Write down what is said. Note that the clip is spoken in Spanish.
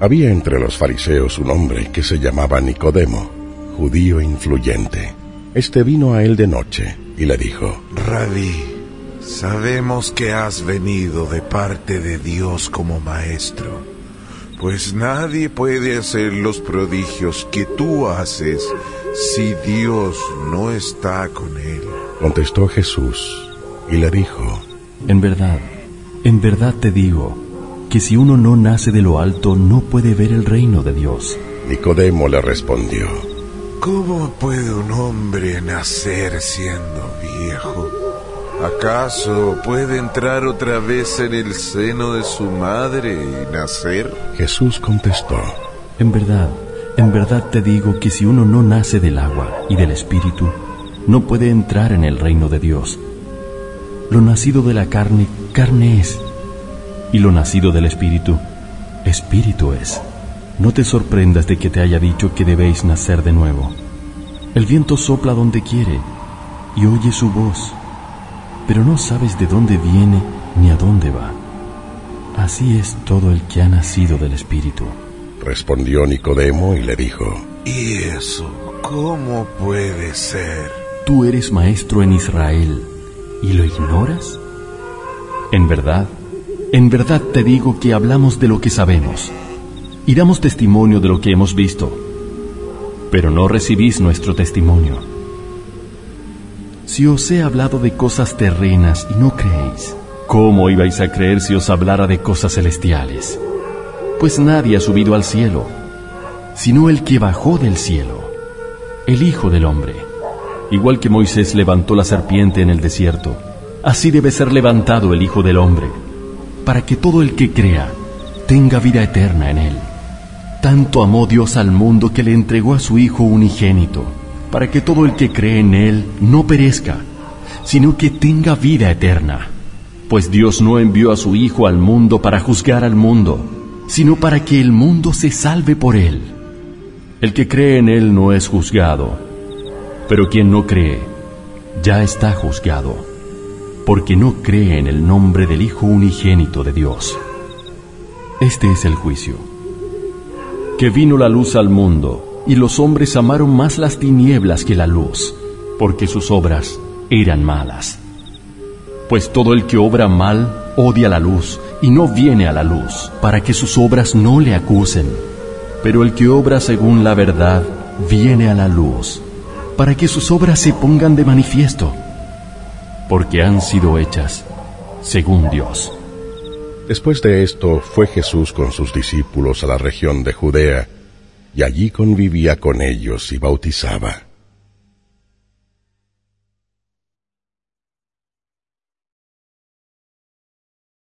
Había entre los fariseos un hombre que se llamaba Nicodemo, judío influyente. Este vino a él de noche y le dijo, Rabí, sabemos que has venido de parte de Dios como maestro, pues nadie puede hacer los prodigios que tú haces si Dios no está con él. Contestó Jesús y le dijo, En verdad, en verdad te digo, que si uno no nace de lo alto no puede ver el reino de Dios. Nicodemo le respondió, ¿Cómo puede un hombre nacer siendo viejo? ¿Acaso puede entrar otra vez en el seno de su madre y nacer? Jesús contestó, En verdad, en verdad te digo que si uno no nace del agua y del espíritu, no puede entrar en el reino de Dios. Lo nacido de la carne, carne es, y lo nacido del Espíritu, Espíritu es. No te sorprendas de que te haya dicho que debéis nacer de nuevo. El viento sopla donde quiere y oye su voz, pero no sabes de dónde viene ni a dónde va. Así es todo el que ha nacido del Espíritu. Respondió Nicodemo y le dijo, ¿Y eso cómo puede ser? Tú eres maestro en Israel y lo ignoras. En verdad, en verdad te digo que hablamos de lo que sabemos y damos testimonio de lo que hemos visto, pero no recibís nuestro testimonio. Si os he hablado de cosas terrenas y no creéis, ¿cómo ibais a creer si os hablara de cosas celestiales? Pues nadie ha subido al cielo, sino el que bajó del cielo, el Hijo del Hombre. Igual que Moisés levantó la serpiente en el desierto, así debe ser levantado el Hijo del Hombre para que todo el que crea tenga vida eterna en él. Tanto amó Dios al mundo que le entregó a su Hijo unigénito, para que todo el que cree en él no perezca, sino que tenga vida eterna. Pues Dios no envió a su Hijo al mundo para juzgar al mundo, sino para que el mundo se salve por él. El que cree en él no es juzgado, pero quien no cree ya está juzgado porque no cree en el nombre del Hijo unigénito de Dios. Este es el juicio. Que vino la luz al mundo, y los hombres amaron más las tinieblas que la luz, porque sus obras eran malas. Pues todo el que obra mal odia la luz, y no viene a la luz, para que sus obras no le acusen. Pero el que obra según la verdad, viene a la luz, para que sus obras se pongan de manifiesto porque han sido hechas según Dios. Después de esto fue Jesús con sus discípulos a la región de Judea, y allí convivía con ellos y bautizaba.